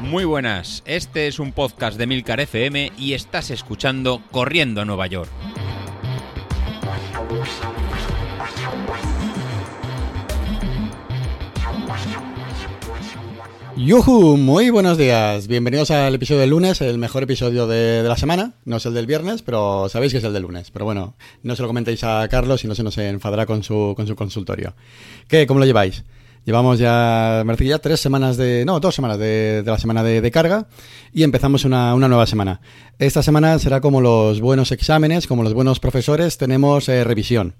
Muy buenas, este es un podcast de Milcar FM y estás escuchando Corriendo a Nueva York. Yuhu, muy buenos días. Bienvenidos al episodio del lunes, el mejor episodio de, de, la semana. No es el del viernes, pero sabéis que es el del lunes. Pero bueno, no se lo comentéis a Carlos y no se nos enfadará con su, con su consultorio. ¿Qué? ¿Cómo lo lleváis? Llevamos ya, me ya tres semanas de, no, dos semanas de, de la semana de, carga y empezamos una, una, nueva semana. Esta semana será como los buenos exámenes, como los buenos profesores, tenemos eh, revisión.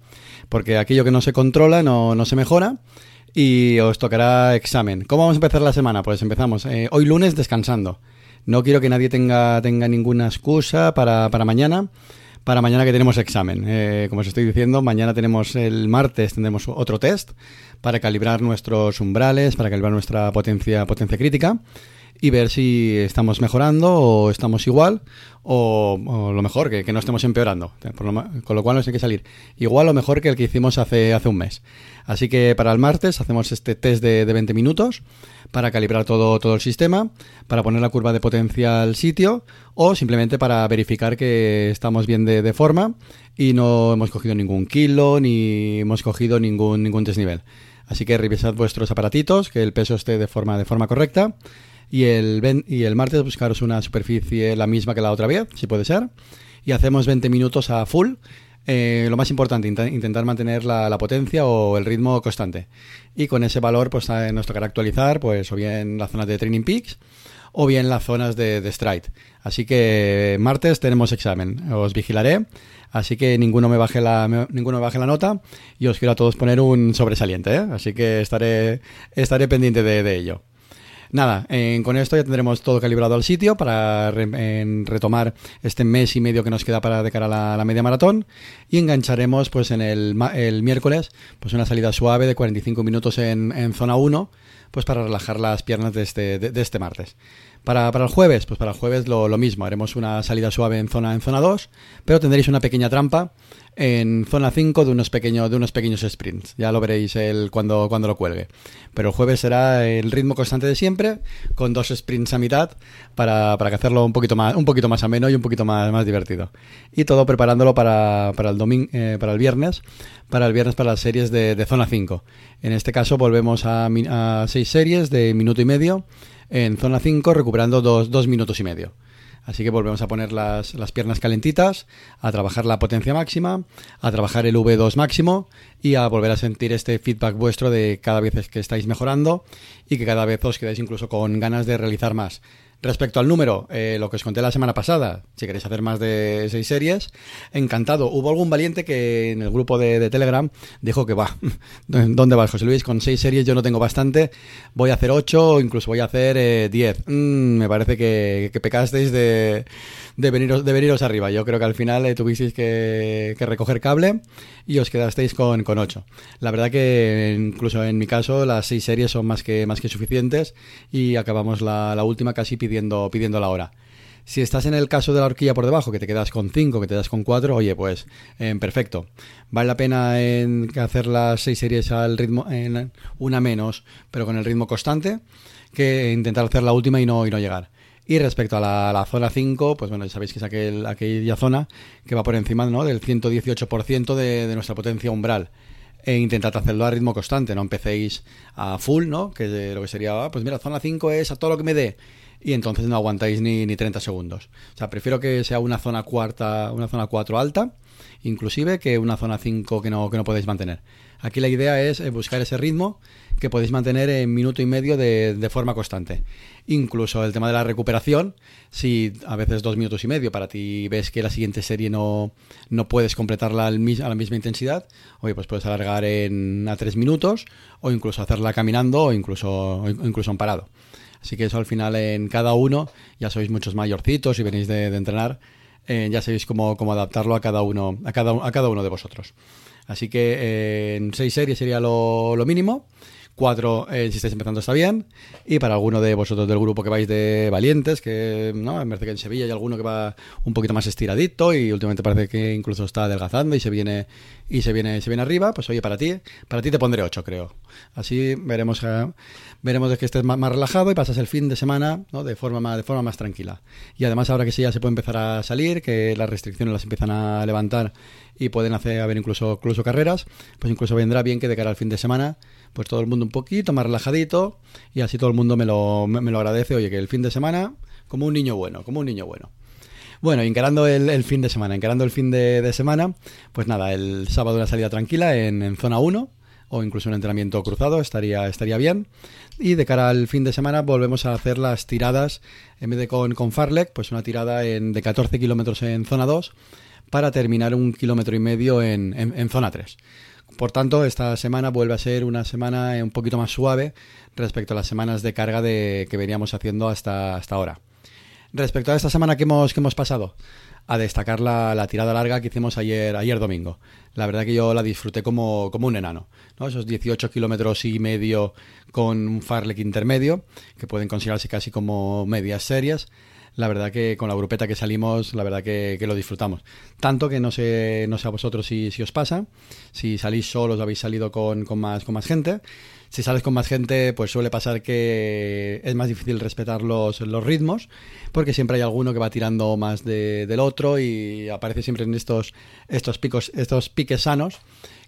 Porque aquello que no se controla no, no se mejora y os tocará examen. ¿Cómo vamos a empezar la semana? Pues empezamos eh, hoy lunes descansando. No quiero que nadie tenga, tenga ninguna excusa para mañana. Para mañana que tenemos examen. Eh, como os estoy diciendo, mañana tenemos el martes, tendremos otro test para calibrar nuestros umbrales, para calibrar nuestra potencia, potencia crítica y ver si estamos mejorando o estamos igual o, lo mejor, que, no estemos empeorando. Con lo cual nos hay que salir igual o mejor que el que hicimos hace, hace un mes. Así que para el martes hacemos este test de, de 20 minutos para calibrar todo, todo el sistema, para poner la curva de potencia al sitio o simplemente para verificar que estamos bien de, de forma y no hemos cogido ningún kilo ni hemos cogido ningún, ningún desnivel. Así que revisad vuestros aparatitos, que el peso esté de forma, de forma correcta y el, y el martes buscaros una superficie la misma que la otra vez, si puede ser, y hacemos 20 minutos a full. Eh, lo más importante, int intentar mantener la, la, potencia o el ritmo constante. Y con ese valor, pues nos tocará actualizar, pues, o bien las zonas de Training Peaks o bien las zonas de, de Stride. Así que martes tenemos examen. Os vigilaré. Así que ninguno me baje la, me, ninguno me baje la nota y os quiero a todos poner un sobresaliente. ¿eh? Así que estaré, estaré pendiente de ello. Nada, con esto ya tendremos todo calibrado al sitio para re, retomar este mes y medio que nos queda para de cara a la, media maratón y engancharemos pues en el, el, miércoles pues una salida suave de 45 minutos en, zona 1 pues para relajar las piernas de este, este martes. Para, para, el jueves, pues para el jueves lo, lo, mismo, haremos una salida suave en zona, en zona 2, pero tendréis una pequeña trampa en zona 5 de unos, pequeño, de unos pequeños sprints. Ya lo veréis el, cuando, cuando lo cuelgue. Pero el jueves será el ritmo constante de siempre, con dos sprints a mitad, para, para hacerlo un poquito, más, un poquito más ameno y un poquito más, más divertido. Y todo preparándolo para, para, el, domingo, eh, para el viernes, para el viernes para las series de, de zona 5. En este caso volvemos a, a seis series de minuto y medio en zona 5 recuperando dos, minutos y medio. Así que volvemos a poner las, las, piernas calentitas, a trabajar la potencia máxima, a trabajar el V2 máximo y a volver a sentir este feedback vuestro de cada vez que estáis mejorando y que cada vez os quedáis incluso con ganas de realizar más. Respecto al número, eh, lo que os conté la semana pasada, si queréis hacer más de seis series, encantado. Hubo algún valiente que en el grupo de, de Telegram dijo que va, ¿dónde vas, José Luis? Con seis series yo no tengo bastante, voy a hacer ocho o incluso voy a hacer eh, diez. Mm, me parece que, que pecasteis de, de, veniros, de veniros arriba. Yo creo que al final eh, tuvisteis que, que, recoger cable y os quedasteis con, con ocho. La verdad que incluso en mi caso las seis series son más que, más que suficientes y acabamos la, la última casi pidiendo, pidiendo la hora. Si estás en el caso de la horquilla por debajo, que te quedas con 5, que te das con 4, oye, pues eh, perfecto. Vale la pena en hacer las 6 series al ritmo, en una menos, pero con el ritmo constante, que intentar hacer la última y no, y no llegar. Y respecto a la, zona 5, pues bueno, ya sabéis que es aquel, aquella zona que va por encima ¿no? del 118% de, de nuestra potencia umbral e intentad hacerlo a ritmo constante, no empecéis a full, ¿no? Que lo que sería, pues mira, zona 5 es a todo lo que me dé y entonces no aguantáis ni, ni 30 segundos. O sea, prefiero que sea una zona cuarta, una zona 4 alta, inclusive que una zona 5 que no, que no podéis mantener. Aquí la idea es eh, buscar ese ritmo que podéis mantener en minuto y medio de, de, forma constante. Incluso el tema de la recuperación, si a veces dos minutos y medio para ti ves que la siguiente serie no, no puedes completarla al, a la misma intensidad, oye, pues puedes alargar en, a tres minutos o incluso hacerla caminando o incluso, o incluso en parado. Así que eso al final en cada uno, ya sois muchos mayorcitos y venís de, entrenar, eh, ya sabéis cómo, cómo, adaptarlo a cada uno, a cada, a cada uno de vosotros. Así que eh, en seis series sería lo, lo mínimo cuatro, eh, si estáis empezando está bien. Y para alguno de vosotros del grupo que vais de valientes, que no, me parece que en Sevilla hay alguno que va un poquito más estiradito y últimamente parece que incluso está adelgazando y se viene y se viene se viene arriba, pues oye, para ti, para ti te pondré 8, creo. Así veremos eh, veremos de que estés más, relajado y pasas el fin de semana ¿no? de forma más de forma más tranquila. Y además ahora que sí ya se puede empezar a salir, que las restricciones las empiezan a levantar y pueden hacer haber incluso incluso carreras, pues incluso vendrá bien que de cara al fin de semana pues todo el mundo un poquito más relajadito y así todo el mundo me lo, me, lo agradece. Oye, que el fin de semana, como un niño bueno, como un niño bueno. Bueno, encarando el, fin de semana, encarando el fin de, semana, pues nada, el sábado una salida tranquila en, zona 1 o incluso un entrenamiento cruzado estaría, estaría bien. Y de cara al fin de semana volvemos a hacer las tiradas, en vez de con, con Farlek, pues una tirada en, de 14 kilómetros en zona 2 para terminar un kilómetro y medio en, en zona 3. Por tanto, esta semana vuelve a ser una semana un poquito más suave respecto a las semanas de carga de, que veníamos haciendo hasta, hasta ahora. Respecto a esta semana que hemos, que hemos pasado, a destacar la, tirada larga que hicimos ayer, ayer domingo. La verdad que yo la disfruté como, como un enano. ¿no? Esos 18 kilómetros y medio con un farlek intermedio, que pueden considerarse casi como medias series la verdad que con la grupeta que salimos, la verdad que, lo disfrutamos. Tanto que no sé, no sé a vosotros si, si os pasa, si salís solos, habéis salido con, con, más, con más gente. Si sales con más gente, pues suele pasar que es más difícil respetar los, los ritmos, porque siempre hay alguno que va tirando más del otro y aparece siempre en estos, estos picos, estos piques sanos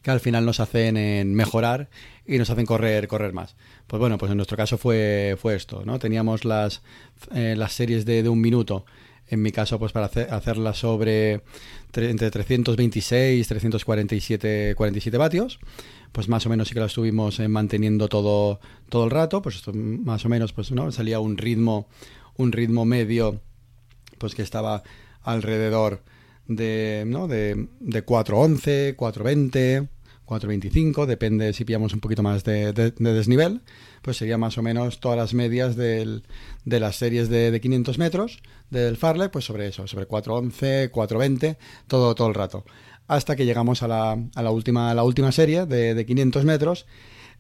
que al final nos hacen mejorar y nos hacen correr, correr más. Pues bueno, pues en nuestro caso fue, fue esto, ¿no? Teníamos las, eh, las series de, de, un minuto, en mi caso, pues para hacer, hacerlas sobre entre 326 347 47 vatios, pues más o menos sí que la estuvimos eh, manteniendo todo, todo el rato, pues esto más o menos, pues no, salía un ritmo, un ritmo medio, pues que estaba alrededor de, ¿no? de, de 4.11, 4.20, 4.25, depende si pillamos un poquito más de, desnivel, pues sería más o menos todas las medias de las series de, de 500 metros del Farley, pues sobre eso, sobre 4.11, 4.20, todo, todo el rato. Hasta que llegamos a la, última, la última serie de, de 500 metros,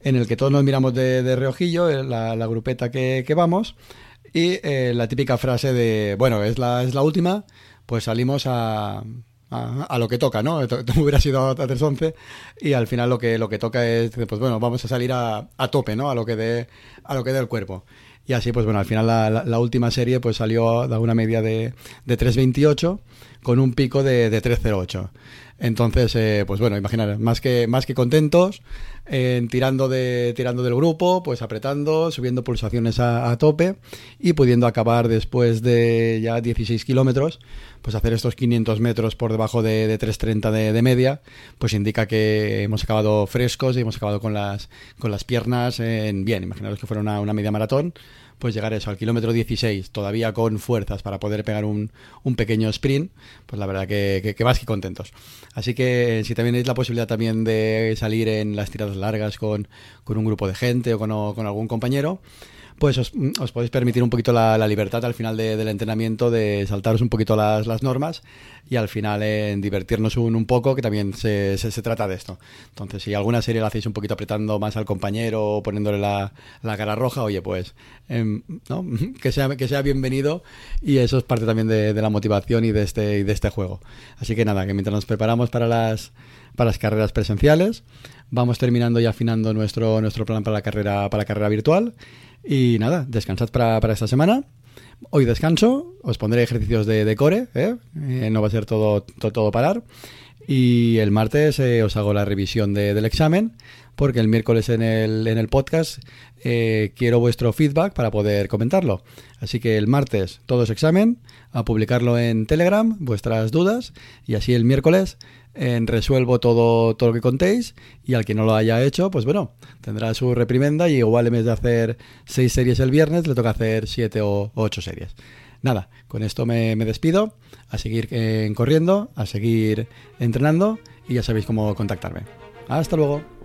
en el que todos nos miramos de, reojillo, eh, la, grupeta que, que vamos, y eh, la típica frase de, bueno, es la, es la última, pues salimos a, a, lo que toca, ¿no? Hubiera sido a 3.11 y al final lo que, lo que toca es, pues bueno, vamos a salir a, a tope, ¿no? A lo que dé a lo que dé el cuerpo. Y así, pues bueno, al final la, la, última serie pues salió a una media de, de 3.28 con un pico de, de 3.08. Entonces, eh, pues bueno, imaginar, más que, más que contentos, tirando, de, tirando del grupo, pues apretando, subiendo pulsaciones a, tope y pudiendo acabar después de ya 16 kilómetros, pues hacer estos 500 metros por debajo de, de 3.30 de, de, media, pues indica que hemos acabado frescos y hemos acabado con las, con las piernas en bien. Imaginaros que fuera una, una media maratón, pues llegar eso al kilómetro 16 todavía con fuerzas para poder pegar un, un pequeño sprint, pues la verdad que, que, más que contentos. Así que si también tenéis la posibilidad también de salir en las tiradas largas con, con un grupo de gente o con, o con algún compañero, pues os, podéis permitir un poquito la, libertad al final del entrenamiento de saltaros un poquito las, las normas y al final en divertirnos un, un poco, que también se, se, trata de esto. Entonces, si alguna serie la hacéis un poquito apretando más al compañero o poniéndole la, la cara roja, oye, pues em, ¿no? que, sea, que sea bienvenido y eso es parte también de, de la motivación y de, este, y de este juego. Así que nada, que mientras nos preparamos para las, para las carreras presenciales, vamos terminando y afinando nuestro, nuestro plan para la carrera, para la carrera virtual. Y nada, descansad para, para esta semana. Hoy descanso, os pondré ejercicios de, core, ¿eh? Eh, no va a ser todo, todo, parar. Y el martes eh, os hago la revisión del examen, porque el miércoles en el, en el podcast quiero vuestro feedback para poder comentarlo. Así que el martes todo es examen, a publicarlo en Telegram, vuestras dudas, y así el miércoles resuelvo todo, todo lo que contéis y al que no lo haya hecho, pues bueno, tendrá su reprimenda y igual en vez de hacer seis series el viernes, le toca hacer siete o ocho series. Nada, con esto me, me despido, a seguir eh, corriendo, a seguir entrenando y ya sabéis cómo contactarme. Hasta luego.